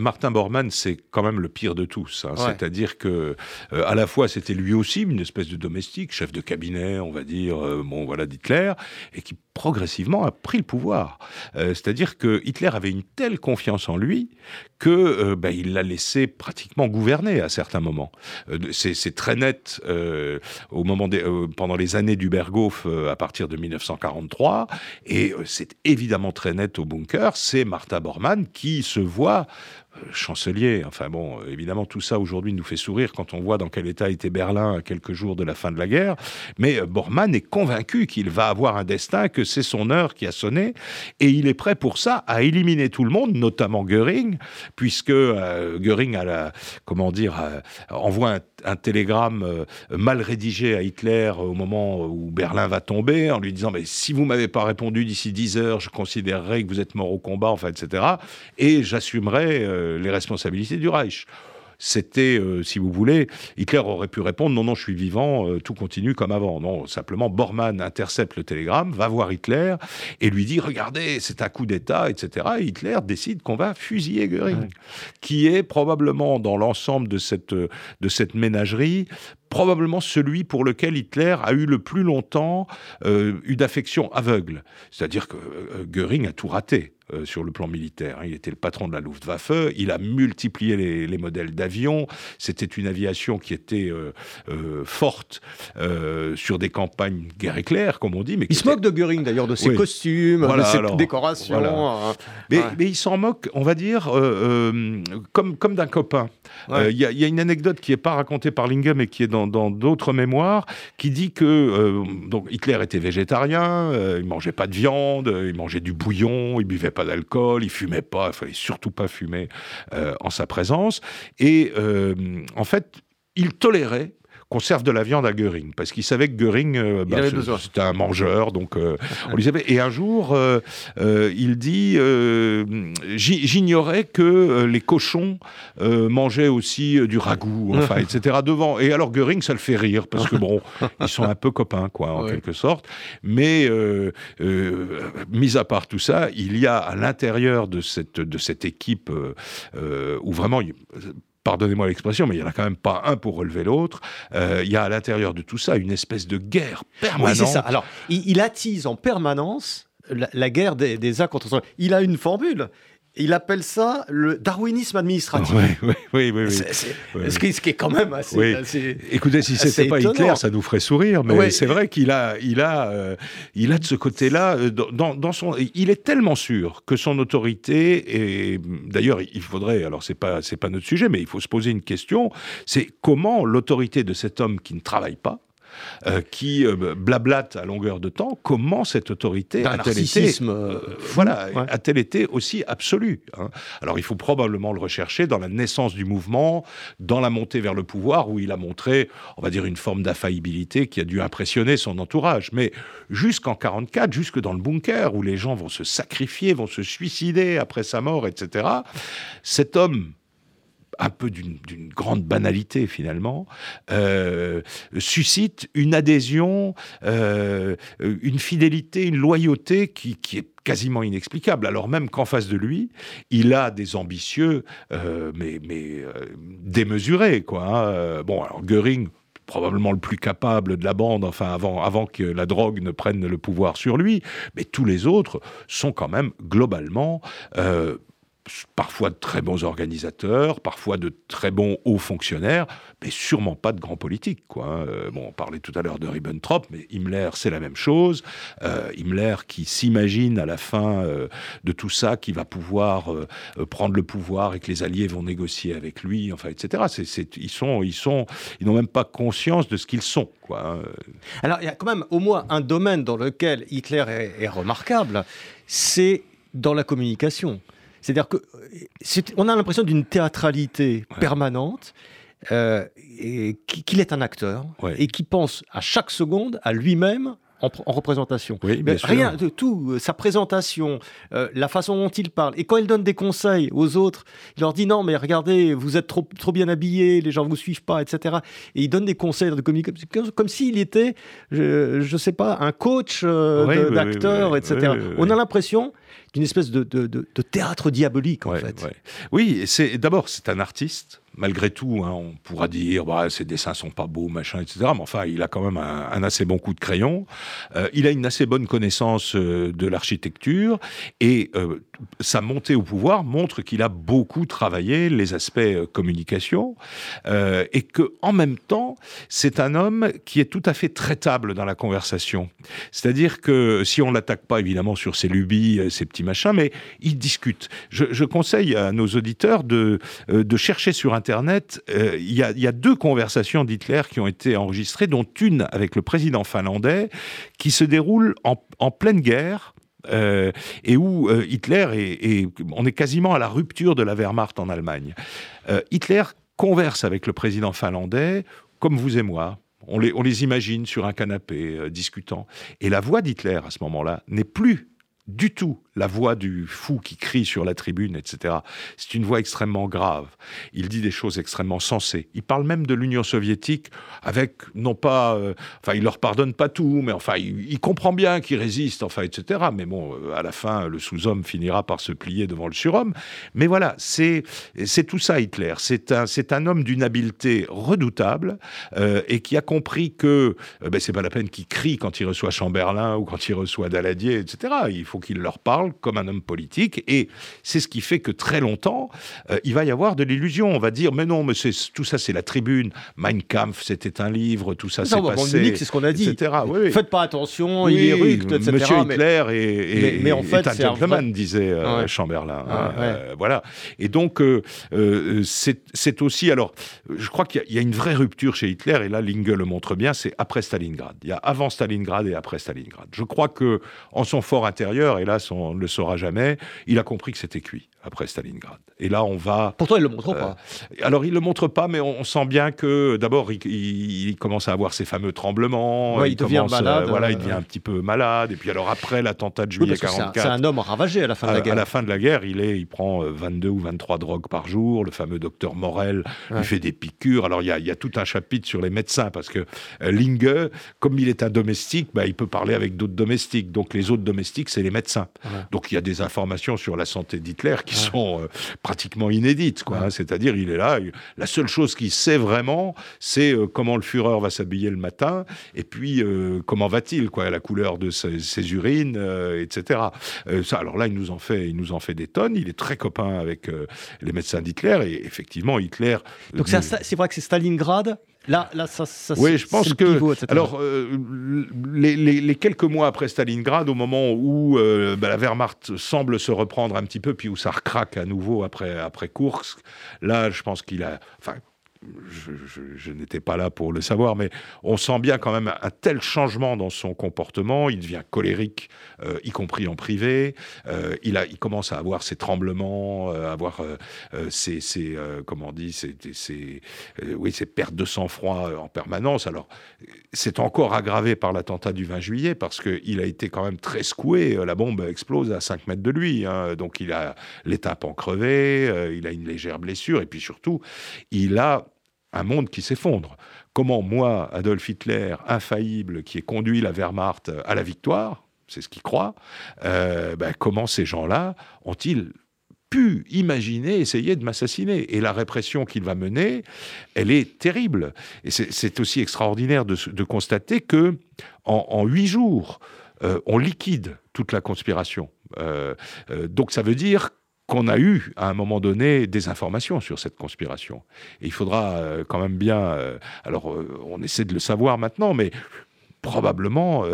Martin Bormann, c'est quand même le pire de tous. Hein. C'est-à-dire que, à la fois, c'était lui aussi une espèce de domestique, chef de cabinet, on va dire, bon, voilà, d'Hitler, et qui progressivement a pris le pouvoir. C'est-à-dire que Hitler avait une telle confiance en lui que euh, ben, il l'a laissé pratiquement gouverner à certains moments. Euh, c'est très net euh, au moment pendant les années du Berghof à partir de 1943, et c'est évidemment très net au bunker. C'est Martha Bormann qui se voit chancelier. Enfin bon, évidemment, tout ça aujourd'hui nous fait sourire quand on voit dans quel état était Berlin quelques jours de la fin de la guerre. Mais Bormann est convaincu qu'il va avoir un destin, que c'est son heure qui a sonné, et il est prêt pour ça à éliminer tout le monde, notamment Göring, puisque euh, Göring la, euh, envoie un, télégramme euh, mal rédigé à Hitler au moment où Berlin va tomber, en lui disant mais si vous m'avez pas répondu d'ici 10 heures, je considérerai que vous êtes mort au combat, enfin etc. Et j'assumerai les responsabilités du Reich c'était, euh, si vous voulez, Hitler aurait pu répondre non, non, je suis vivant, euh, tout continue comme avant. Non, simplement, Bormann intercepte le télégramme, va voir Hitler et lui dit regardez, c'est un coup d'État, etc. Et Hitler décide qu'on va fusiller Göring, qui est probablement dans l'ensemble de cette, de cette ménagerie probablement celui pour lequel Hitler a eu le plus longtemps euh, eu d'affection aveugle. C'est-à-dire que Göring a tout raté. Euh, sur le plan militaire. Hein. Il était le patron de la Luftwaffe, il a multiplié les, modèles d'avions, c'était une aviation qui était euh, euh, forte sur des campagnes guerre éclair, comme on dit. Mais il se moque de Göring d'ailleurs, de ses costumes, de ses décorations. Hein. Mais, il s'en moque, on va dire, comme, comme d'un copain. Il y, a une anecdote qui n'est pas racontée par Lingam mais qui est dans d'autres mémoires, qui dit que donc Hitler était végétarien, il mangeait pas de viande, il mangeait du bouillon, il buvait pas d'alcool, il fumait pas, il fallait surtout pas fumer euh, en sa présence. Et euh, en fait, il tolérait qu'on serve de la viande à Göring, parce qu'il savait que Göring, euh, bah, c'était un mangeur, donc euh, on lui *laughs* savait. Et un jour, euh, il dit J'ignorais que les cochons mangeaient aussi du ragoût, enfin, *laughs* etc. devant. Et alors Göring, ça le fait rire, parce que bon, *laughs* ils sont un peu copains, quoi, en quelque sorte. Mais, mis à part tout ça, il y a à l'intérieur de cette, de cette équipe où vraiment pardonnez-moi l'expression, mais il n'y en a quand même pas un pour relever l'autre. Euh, il y a à l'intérieur de tout ça une espèce de guerre permanente. Oui, c'est ça. Alors, il, attise en permanence la, guerre des, des uns contre les autres. Il a une formule il appelle ça le darwinisme administratif. Oui, oui, oui. ce, qui, est quand même assez. Écoutez, si c'était pas Hitler, ça nous ferait sourire, mais c'est vrai qu'il a, il a, euh, il a de ce côté-là, euh, dans, son, il est tellement sûr que son autorité, et d'ailleurs, il faudrait, alors c'est pas, c'est pas notre sujet, mais il faut se poser une question, c'est comment l'autorité de cet homme qui ne travaille pas, euh, qui euh, blablate à longueur de temps, comment cette autorité a-t-elle été, euh, voilà, a-t-elle été aussi absolue hein Alors il faut probablement le rechercher dans la naissance du mouvement, dans la montée vers le pouvoir, où il a montré, on va dire, une forme d'affaillibilité qui a dû impressionner son entourage. Mais jusqu'en 44, jusque dans le bunker, où les gens vont se sacrifier, vont se suicider après sa mort, etc., cet homme un peu d'une grande banalité finalement, euh, suscite une adhésion, euh, une fidélité, une loyauté qui, est quasiment inexplicable, alors même qu'en face de lui, il a des ambitieux, euh, mais, démesurés. Quoi, hein. Bon, Goering, probablement le plus capable de la bande, enfin avant que la drogue ne prenne le pouvoir sur lui, mais tous les autres sont quand même globalement parfois de très bons organisateurs, parfois de très bons hauts fonctionnaires, mais sûrement pas de grands politiques. Hein. Euh, bon, on parlait tout à l'heure de Ribbentrop, mais Himmler, c'est la même chose. Euh, Himmler qui s'imagine à la fin euh, de tout ça qu'il va pouvoir prendre le pouvoir et que les Alliés vont négocier avec lui, enfin, etc. ils sont, ils sont, ils n'ont même pas conscience de ce qu'ils sont. Hein. Alors, il y a quand même au moins un domaine dans lequel Hitler est remarquable, c'est dans la communication. C'est-à-dire qu'on a l'impression d'une théâtralité permanente. Euh, qu'il est un acteur et qui pense à chaque seconde à lui-même en, représentation. Oui, Rien de tout, euh, sa présentation, euh, la façon dont il parle. Et quand il donne des conseils aux autres, il leur dit non, mais regardez, vous êtes trop, trop bien habillés, les gens ne vous suivent pas, etc. Et il donne des conseils de communication, comme s'il était, je ne sais pas, un coach d'acteur, etc. On a l'impression d'une espèce de, théâtre diabolique, en fait. Oui, c'est d'abord, c'est un artiste malgré tout, hein, on pourra dire bah, ses dessins sont pas beaux, machin, etc. Mais enfin, il a quand même un, assez bon coup de crayon. Euh, il a une assez bonne connaissance euh, de l'architecture et euh, sa montée au pouvoir montre qu'il a beaucoup travaillé les aspects communication et que en même temps, c'est un homme qui est tout à fait traitable dans la conversation. C'est-à-dire que si on l'attaque pas évidemment sur ses lubies, ses petits machins, mais il discute. Je, conseille à nos auditeurs de, de chercher sur Internet, euh, il y, a deux conversations d'Hitler qui ont été enregistrées, dont une avec le président finlandais, qui se déroule en, pleine guerre. Euh, et où euh, Hitler est, on est quasiment à la rupture de la Wehrmacht en Allemagne. Hitler converse avec le président finlandais comme vous et moi. On les, on les imagine sur un canapé discutant. Et la voix d'Hitler à ce moment-là n'est plus du tout la voix du fou qui crie sur la tribune, etc. C'est une voix extrêmement grave. Il dit des choses extrêmement sensées. Il parle même de l'Union soviétique avec, non pas, euh, enfin, il leur pardonne pas tout, mais enfin, il, comprend bien qu'il résiste, enfin, etc. Mais bon, euh, à la fin, le sous-homme finira par se plier devant le surhomme. Mais voilà, c'est tout ça, Hitler. C'est un un homme d'une habileté redoutable euh, et qui a compris que ben, c'est pas la peine qu'il crie quand il reçoit Chamberlain ou quand il reçoit Daladier, etc. Il faut qu'il leur parle comme un homme politique, et c'est ce qui fait que très longtemps, euh, il va y avoir de l'illusion. On va dire, mais non, mais tout ça, c'est la tribune. Mein Kampf, c'était un livre, tout ça, c'est passé. c'est ce qu'on a dit. Etc. Faites pas attention, il est etc. Monsieur Hitler est, mais, en fait, un gentleman, disait euh, Chamberlain. Ah, euh, voilà. Et donc, c'est aussi, alors, je crois qu'il y, a une vraie rupture chez Hitler, et là, Linge le montre bien, c'est après Stalingrad. Il y a avant Stalingrad et après Stalingrad. Je crois que en son fort intérieur, et là, son, ne le saura jamais. Il a compris que c'était cuit après Stalingrad. Et là, on va. Pourtant, il le montre pas. Euh, alors, il le montre pas, mais on, sent bien que d'abord, il, commence à avoir ces fameux tremblements. il, devient malade. voilà, il devient un petit peu malade. Et puis, alors après l'attentat de juillet 44, c'est un, homme ravagé à la fin de la guerre. À la fin de la guerre, il est, il prend 22 euh, ou 23 drogues par jour. Le fameux docteur Morel lui fait des piqûres. Alors, il y, a, il y, a, tout un chapitre sur les médecins parce que euh, Linge, comme il est un domestique, bah, il peut parler avec d'autres domestiques. Donc, les autres domestiques, c'est les médecin. Donc il y a des informations sur la santé d'Hitler qui sont euh, pratiquement inédites. Quoi, hein. C'est-à-dire, il est là, la seule chose qu'il sait vraiment, c'est euh, comment le Führer va s'habiller le matin, et puis euh, comment va-t-il, quoi, la couleur de ses, urines, etc. ça, alors là, il nous, en fait, il nous en fait des tonnes. Il est très copain avec les médecins d'Hitler, et effectivement, Hitler... Donc c'est vrai que c'est Stalingrad Là, là, ça, ça oui, je pense que. alors, les, quelques mois après Stalingrad, au moment où bah, la Wehrmacht semble se reprendre un petit peu, puis où ça recraque à nouveau après, après Kursk, là, je pense qu'il a. Enfin, je, n'étais pas là pour le savoir, mais on sent bien quand même un tel changement dans son comportement. Il devient colérique, euh, y compris en privé. Euh, il, commence à avoir ses tremblements, euh, avoir ses, ses comment dit, ses, oui, ses pertes de sang-froid en permanence. Alors, c'est encore aggravé par l'attentat du 20 juillet parce qu'il a été quand même très secoué. La bombe explose à 5 mètres de lui. Hein. donc, il a l'étape en crevé, il a une légère blessure, et puis surtout, il a un monde qui s'effondre. Comment moi, Adolf Hitler, infaillible, qui ai conduit la Wehrmacht à la victoire, c'est ce qu'il croit, euh, ben, comment ces gens-là ont-ils pu imaginer essayer de m'assassiner? Et la répression qu'il va mener, elle est terrible. Et c'est aussi extraordinaire de, constater que en huit jours, euh, on liquide toute la conspiration. Euh, donc ça veut dire qu'on a eu à un moment donné des informations sur cette conspiration. Et il faudra euh, quand même bien, euh, alors euh, on essaie de le savoir maintenant, mais probablement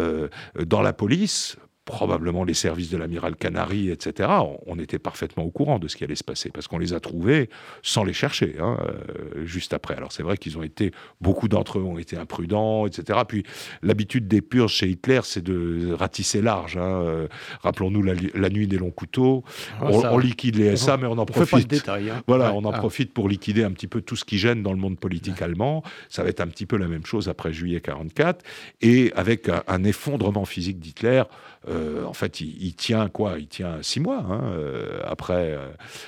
dans la police, probablement les services de l'amiral Canary, etc., on, était parfaitement au courant de ce qui allait se passer, parce qu'on les a trouvés sans les chercher, hein, euh, juste après. Alors c'est vrai qu'ils ont été, beaucoup d'entre eux ont été imprudents, etc. Puis l'habitude des purges chez Hitler, c'est de ratisser large. Hein, euh, Rappelons-nous la, nuit des longs couteaux. Ah, on, liquide les SA, mais on en profite. Détail, hein. Voilà, on en ah. profite pour liquider un petit peu tout ce qui gêne dans le monde politique allemand. Ça va être un petit peu la même chose après juillet 44, et avec un effondrement physique d'Hitler. Euh, en fait, il, tient quoi? Il tient six mois hein, euh, après,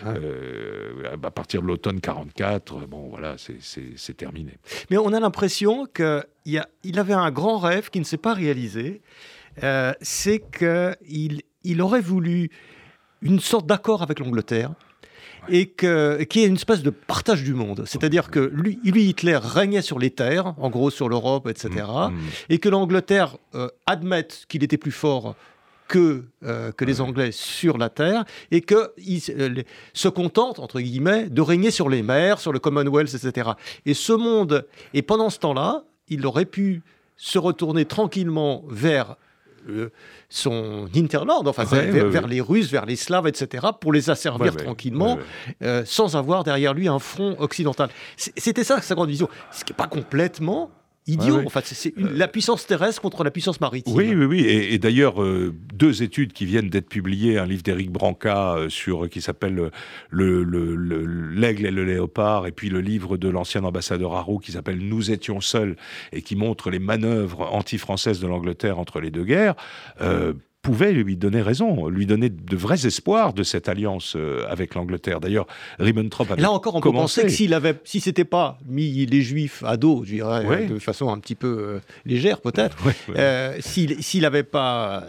euh, à partir de l'automne 44. Bon, voilà, c'est terminé. Mais on a l'impression qu'il il avait un grand rêve qui ne s'est pas réalisé. c'est qu'il il aurait voulu une sorte d'accord avec l'Angleterre et que, qui est une espèce de partage du monde. C'est-à-dire que lui, lui, Hitler régnait sur les terres, en gros sur l'Europe, etc., mm, mm. et que l'Angleterre euh, admette qu'il était plus fort que, euh, que les Anglais sur la terre et qu'ils euh, se contentent, entre guillemets, de régner sur les mers, sur le Commonwealth, etc. Et ce monde, et pendant ce temps-là, il aurait pu se retourner tranquillement vers son interland, enfin vers, les Russes, vers les Slaves, etc., pour les asservir tranquillement, euh, sans avoir derrière lui un front occidental. C'était ça sa grande vision, ce qui n'est pas complètement idiot. En fait, c'est la puissance terrestre contre la puissance maritime. Oui, oui, oui. Et, d'ailleurs, euh, deux études qui viennent d'être publiées, un livre d'Éric Branca euh, sur qui s'appelle le, l'aigle et le léopard, et puis le livre de l'ancien ambassadeur Harrow qui s'appelle Nous étions seuls et qui montre les manœuvres anti-françaises de l'Angleterre entre les deux guerres. Euh, pouvait lui donner raison, lui donner de vrais espoirs de cette alliance euh, avec l'Angleterre. D'ailleurs, Ribbentrop avait Là encore, on peut penser que s'il avait, si c'était pas mis les Juifs à dos, je dirais, de façon un petit peu euh, légère peut-être, *laughs* euh, s'il n'avait pas,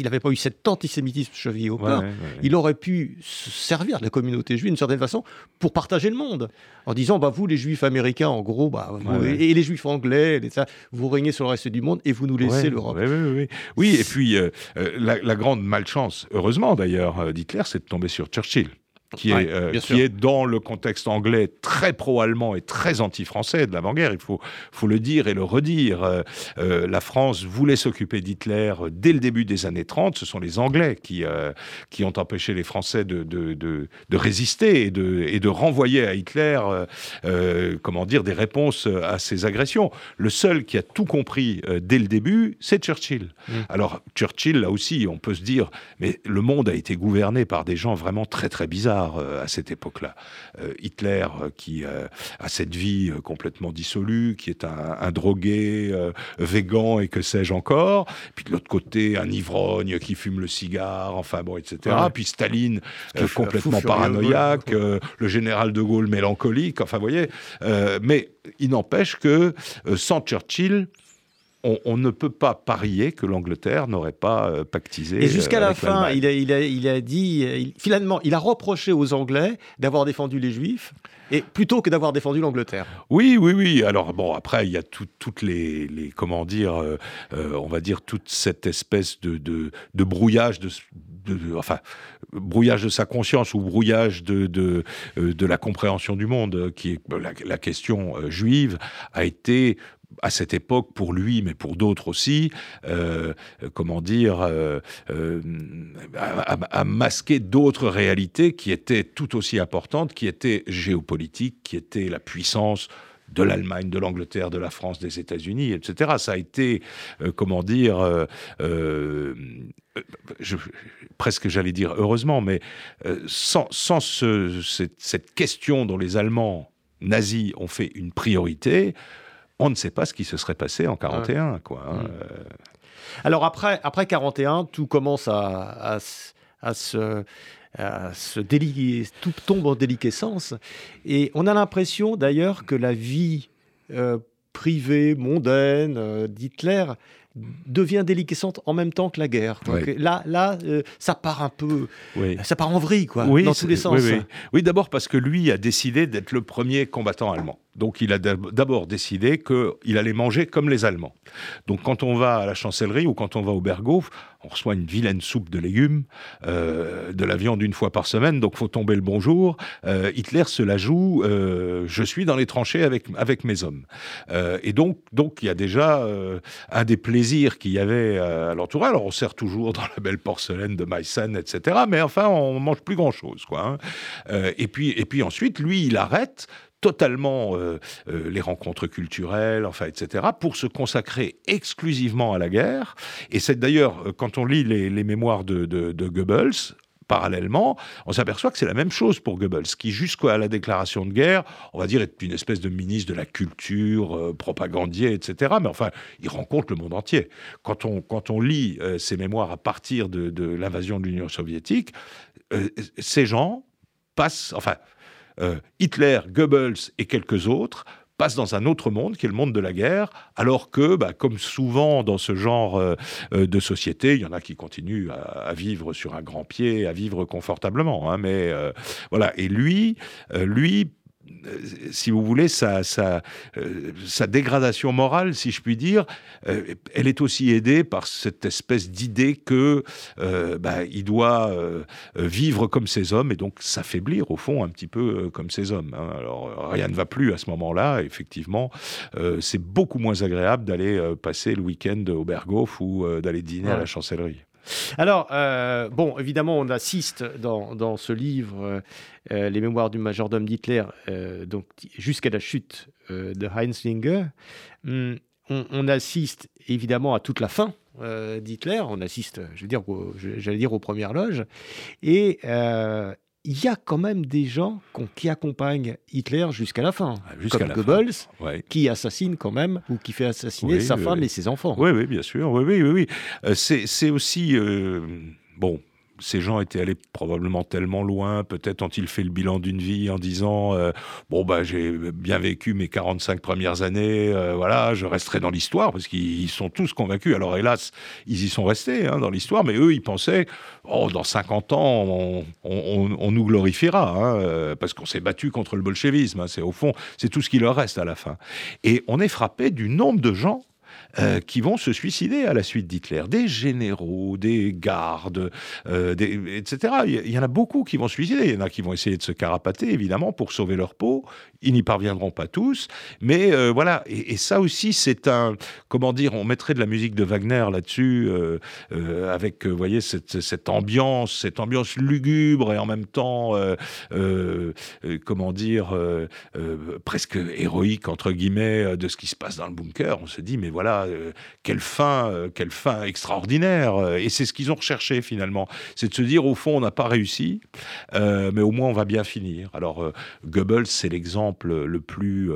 s'il n'avait pas eu cet antisémitisme chevillé au corps, il aurait pu se servir de la communauté juive d'une certaine façon pour partager le monde, en disant, bah vous les Juifs américains, en gros, bah, et, les Juifs anglais, ça, vous régnez sur le reste du monde et vous nous laissez l'Europe. Oui, oui, et puis la, grande malchance, heureusement d'ailleurs, euh, d'Hitler, c'est de tomber sur Churchill qui, est, euh, qui est dans le contexte anglais très pro-allemand et très anti-français de l'avant-guerre, il faut, faut le dire et le redire. Euh, euh, la France voulait s'occuper d'Hitler dès le début des années 30, ce sont les Anglais qui, qui ont empêché les Français de, de, de, de résister et de, et de renvoyer à Hitler, comment dire, des réponses à ces agressions. Le seul qui a tout compris dès le début, c'est Churchill. Mmh. Alors Churchill, là aussi, on peut se dire, mais le monde a été gouverné par des gens vraiment très très bizarres. Euh, à cette époque-là. Euh, Hitler, euh, qui a cette vie complètement dissolue, qui est un, drogué, végan et que sais-je encore. Puis de l'autre côté, un ivrogne qui fume le cigare, enfin bon, etc. Puis Staline, complètement paranoïaque, le général de Gaulle mélancolique, enfin vous voyez. mais il n'empêche que sans Churchill, on, ne peut pas parier que l'Angleterre n'aurait pas pactisé. Et jusqu'à la fin, il a, il, a, dit, finalement, il a reproché aux Anglais d'avoir défendu les Juifs, et plutôt que d'avoir défendu l'Angleterre. Oui, oui, oui. Alors bon, après, il y a toutes les, les, comment dire, on va dire toute cette espèce de, de, de brouillage de, enfin, brouillage de sa conscience ou brouillage de, de, euh, de la compréhension du monde, qui est la, question euh, juive, a été à cette époque, pour lui, mais pour d'autres aussi, euh, comment dire, euh, à, masquer d'autres réalités qui étaient tout aussi importantes, qui étaient géopolitiques, qui étaient la puissance de l'Allemagne, de l'Angleterre, de la France, des États-Unis, etc. Ça a été, euh, comment dire, euh, euh, presque j'allais dire heureusement, mais sans, cette, question dont les Allemands nazis ont fait une priorité, on ne sait pas ce qui se serait passé en 41, quoi. Hein, mm. Alors après, après 41, tout commence à, à se euh, tout tombe en déliquescence. Et on a l'impression d'ailleurs que la vie euh, privée, mondaine euh, d'Hitler devient déliquescente en même temps que la guerre. Là, là ça part un peu, ça part en vrille, quoi, dans tous les sens. Oui, d'abord parce que lui a décidé d'être le premier combattant allemand. Donc il a d'abord décidé qu'il allait manger comme les Allemands. Donc quand on va à la chancellerie ou quand on va au Berghof, on reçoit une vilaine soupe de légumes, euh, de la viande une fois par semaine, donc faut tomber le bonjour. Euh, Hitler se la joue, euh, je suis dans les tranchées avec, avec mes hommes. et donc donc il y a déjà un des plaisirs qu'il y avait à l'entourage. Alors on sert toujours dans la belle porcelaine de Meissen, etc. Mais enfin on mange plus grand chose. Hein. et puis et puis ensuite lui il arrête totalement euh, euh, les rencontres culturelles, enfin, etc., pour se consacrer exclusivement à la guerre. Et c'est d'ailleurs, euh, quand on lit les, mémoires de, Goebbels, parallèlement, on s'aperçoit que c'est la même chose pour Goebbels, qui jusqu'à la déclaration de guerre, on va dire, est une espèce de ministre de la culture, propagandier, etc. Mais enfin, il rencontre le monde entier. Quand on, quand on lit ses mémoires à partir de l'invasion de l'Union soviétique, ces gens passent, enfin, euh, Hitler, Goebbels et quelques autres passent dans un autre monde, qui est le monde de la guerre, alors que, bah, comme souvent dans ce genre euh, euh, de société, il y en a qui continuent à, vivre sur un grand pied, à vivre confortablement. Hein, mais voilà. Et lui, lui si vous voulez, sa, sa, euh, sa, dégradation morale, si je puis dire, euh, elle est aussi aidée par cette espèce d'idée que bah, il doit vivre comme ces hommes et donc s'affaiblir au fond un petit peu comme ces hommes. Hein. Alors rien ne va plus à ce moment-là. Effectivement, c'est beaucoup moins agréable d'aller passer le week-end au Berghof ou d'aller dîner à la chancellerie. Alors, euh, bon, évidemment, on assiste dans, ce livre, euh, Les mémoires du majordome d'Hitler, euh, donc jusqu'à la chute de Heinzlinger. Hum, on, assiste évidemment à toute la fin d'Hitler. On assiste, je veux dire, j'allais dire aux premières loges. Et il y a quand même des gens qui accompagnent Hitler jusqu'à la fin, ah, jusqu'à comme Goebbels, qui assassine quand même ou qui fait assassiner sa femme et ses enfants. Oui, oui, bien sûr. Oui, oui, oui. oui. Euh, c'est aussi euh, bon ces gens étaient allés probablement tellement loin, peut-être ont-ils fait le bilan d'une vie en disant euh, bon bah j'ai bien vécu mes 45 premières années, euh, voilà, je resterai dans l'histoire parce qu'ils sont tous convaincus. Alors hélas, ils y sont restés hein, dans l'histoire, mais eux ils pensaient oh dans 50 ans on, nous glorifiera hein, euh, parce qu'on s'est battu contre le bolchevisme. Hein, c'est au fond c'est tout ce qui leur reste à la fin. Et on est frappé du nombre de gens euh, qui vont se suicider à la suite d'Hitler. Des généraux, des gardes, euh, etc. Il y en a beaucoup qui vont se suicider. Il y en a qui vont essayer de se carapater, évidemment, pour sauver leur peau. Ils n'y parviendront pas tous. Mais euh, voilà. Et, ça aussi, c'est un. Comment dire On mettrait de la musique de Wagner là-dessus, avec, vous voyez, cette, cette, ambiance, cette ambiance lugubre et en même temps, comment dire, presque héroïque, entre guillemets, de ce qui se passe dans le bunker. On se dit, mais voilà, euh, quelle fin, euh, quelle fin extraordinaire. Euh, et c'est ce qu'ils ont recherché finalement, c'est de se dire au fond on n'a pas réussi, mais au moins on va bien finir. Alors Goebbels c'est l'exemple le plus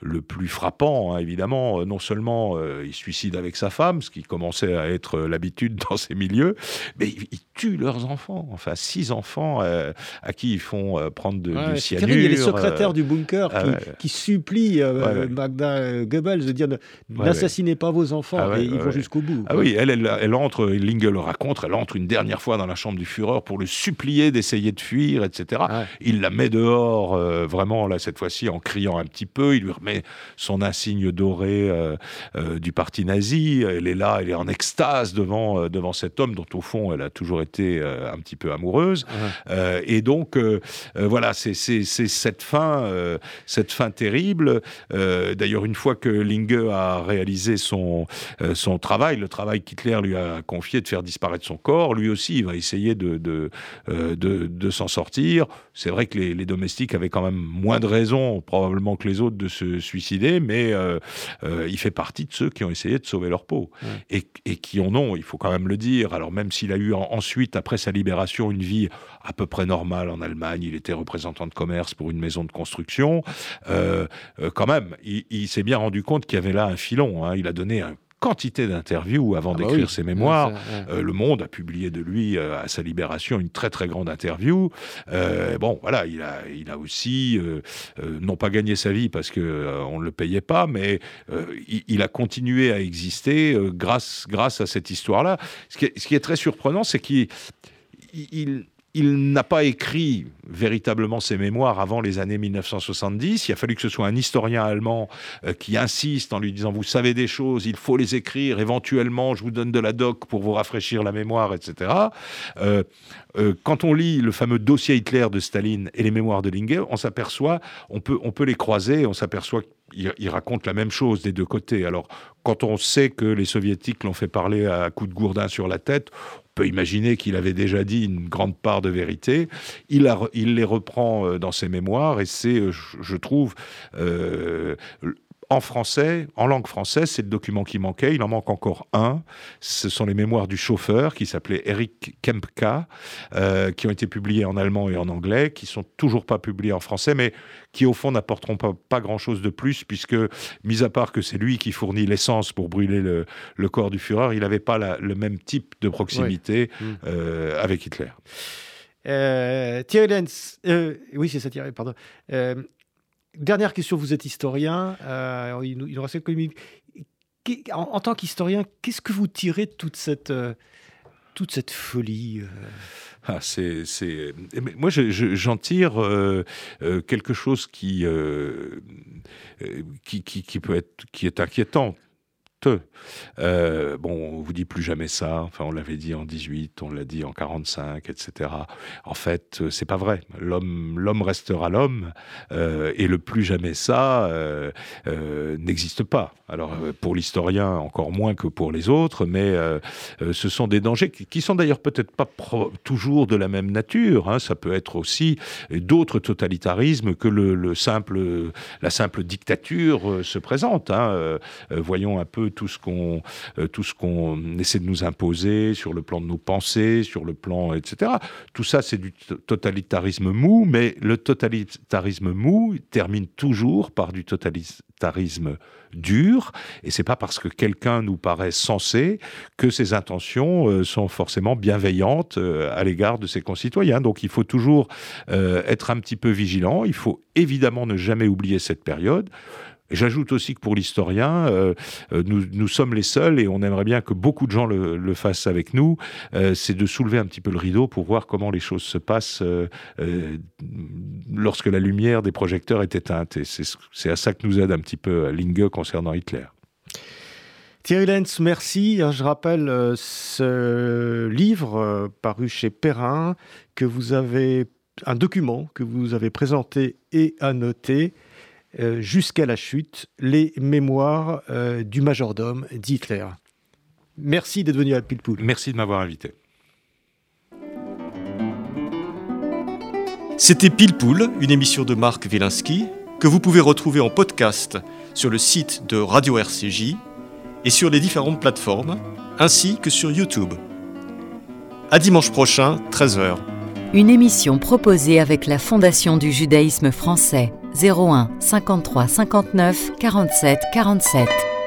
le plus frappant hein, évidemment. Non seulement il suicide avec sa femme, ce qui commençait à être l'habitude *laughs* dans ces milieux, mais il, tue leurs enfants. Enfin six enfants à qui ils font prendre de, du cyanure. Il y a les secrétaires du bunker qui, qui supplient Magda Goebbels de dire d'assassiner pas vos enfants. Ah et ils vont jusqu'au bout. Ah oui, elle, elle, elle entre, Linge le raconte, elle entre une dernière fois dans la chambre du Führer pour le supplier d'essayer de fuir, etc. Il la met dehors, euh, vraiment, là, cette fois-ci, en criant un petit peu. Il lui remet son insigne doré euh, euh, du parti nazi. Elle est là, elle est en extase devant, devant cet homme dont, au fond, elle a toujours été un petit peu amoureuse. et donc, voilà, c'est cette fin, cette fin terrible. D'ailleurs, une fois que Linge a réalisé son, son travail, le travail qu'Hitler lui a confié de faire disparaître son corps, lui aussi, il va essayer de, de, de, s'en sortir. C'est vrai que les, les, domestiques avaient quand même moins de raisons, probablement que les autres, de se suicider, mais euh, euh, il fait partie de ceux qui ont essayé de sauver leur peau. Et, et, qui en ont, il faut quand même le dire. Alors même s'il a eu ensuite, après sa libération, une vie à peu près normale en Allemagne, il était représentant de commerce pour une maison de construction, euh, quand même, il, s'est bien rendu compte qu'il y avait là un filon. Hein. Il a donné un quantité d'interviews avant ah bah d'écrire ses mémoires. Euh, le Monde a publié de lui euh, à sa libération une très très grande interview. Euh, bon, voilà, il a, il a aussi non pas gagné sa vie parce que on ne le payait pas, mais il, a continué à exister grâce grâce à cette histoire-là. Ce, ce, qui est très surprenant, c'est qu'il il, il n'a pas écrit véritablement ses mémoires avant les années 1970. Il a fallu que ce soit un historien allemand euh, qui insiste en lui disant Vous savez des choses, il faut les écrire, éventuellement je vous donne de la doc pour vous rafraîchir la mémoire, etc. Euh, euh, quand on lit le fameux dossier Hitler de Staline et les mémoires de Linge, on s'aperçoit, on peut, on peut les croiser, on s'aperçoit qu'il raconte la même chose des deux côtés. Alors, quand on sait que les soviétiques l'ont fait parler à coups de gourdin sur la tête, peut imaginer qu'il avait déjà dit une grande part de vérité. Il, il les reprend euh, dans ses mémoires et c'est, euh, je trouve, euh, en français, en langue française, c'est le document qui manquait. Il en manque encore un. Ce sont les mémoires du chauffeur qui s'appelait Eric Kempka, euh, qui ont été publiés en allemand et en anglais, qui sont toujours pas publiés en français, mais qui au fond n'apporteront pas, pas grand-chose de plus, puisque, mis à part que c'est lui qui fournit l'essence pour brûler le, corps du Führer, il n'avait pas le même type de proximité euh, avec Hitler. Euh, Thierry Lenz, oui c'est ça Thierry, pardon. Dernière question, vous êtes historien, euh, il, nous, reste En, en, tant qu'historien, qu'est-ce que vous tirez de toute cette, euh, toute cette folie euh? Ah, c'est, c'est... Moi, j'en tire quelque chose qui, qui, qui, qui, peut être, qui est inquiétant euh, bon, on vous dit plus jamais ça. Enfin, on l'avait dit en 18, on l'a dit en 45, etc. En fait, euh, c'est pas vrai. L'homme, restera l'homme, euh, et le plus jamais ça n'existe pas. Alors, pour l'historien, encore moins que pour les autres, mais ce sont des dangers qui, qui sont d'ailleurs peut-être pas toujours de la même nature. Hein. Ça peut être aussi d'autres totalitarismes que le simple, la simple dictature se présente. Hein. voyons un peu tout ce qu'on euh, tout ce qu'on essaie de nous imposer sur le plan de nos pensées, sur le plan etc. Tout ça c'est du totalitarisme mou, mais le totalitarisme mou termine toujours par du totalitarisme dur, et c'est pas parce que quelqu'un nous paraît sensé que ses intentions euh, sont forcément bienveillantes euh, à l'égard de ses concitoyens. Donc il faut toujours être un petit peu vigilant. Il faut évidemment ne jamais oublier cette période. J'ajoute aussi que pour l'historien, euh, euh, nous, sommes les seuls, et on aimerait bien que beaucoup de gens le, fassent avec nous, euh, c'est de soulever un petit peu le rideau pour voir comment les choses se passent lorsque la lumière des projecteurs est éteinte. Et c'est à ça que nous aide un petit peu Linge concernant Hitler. Thierry Lenz, merci. Je rappelle ce livre paru chez Perrin, que vous avez un document que vous avez présenté et annoté jusqu'à la chute, les mémoires euh, du majordome d'Hitler. Merci d'être venu à Pilpoul. Merci de m'avoir invité. C'était Pilpoul, une émission de Marc Wielinski, que vous pouvez retrouver en podcast sur le site de Radio RCJ et sur les différentes plateformes, ainsi que sur YouTube. À dimanche prochain, 13h. Une émission proposée avec la Fondation du judaïsme français. 01 53 59 47 47.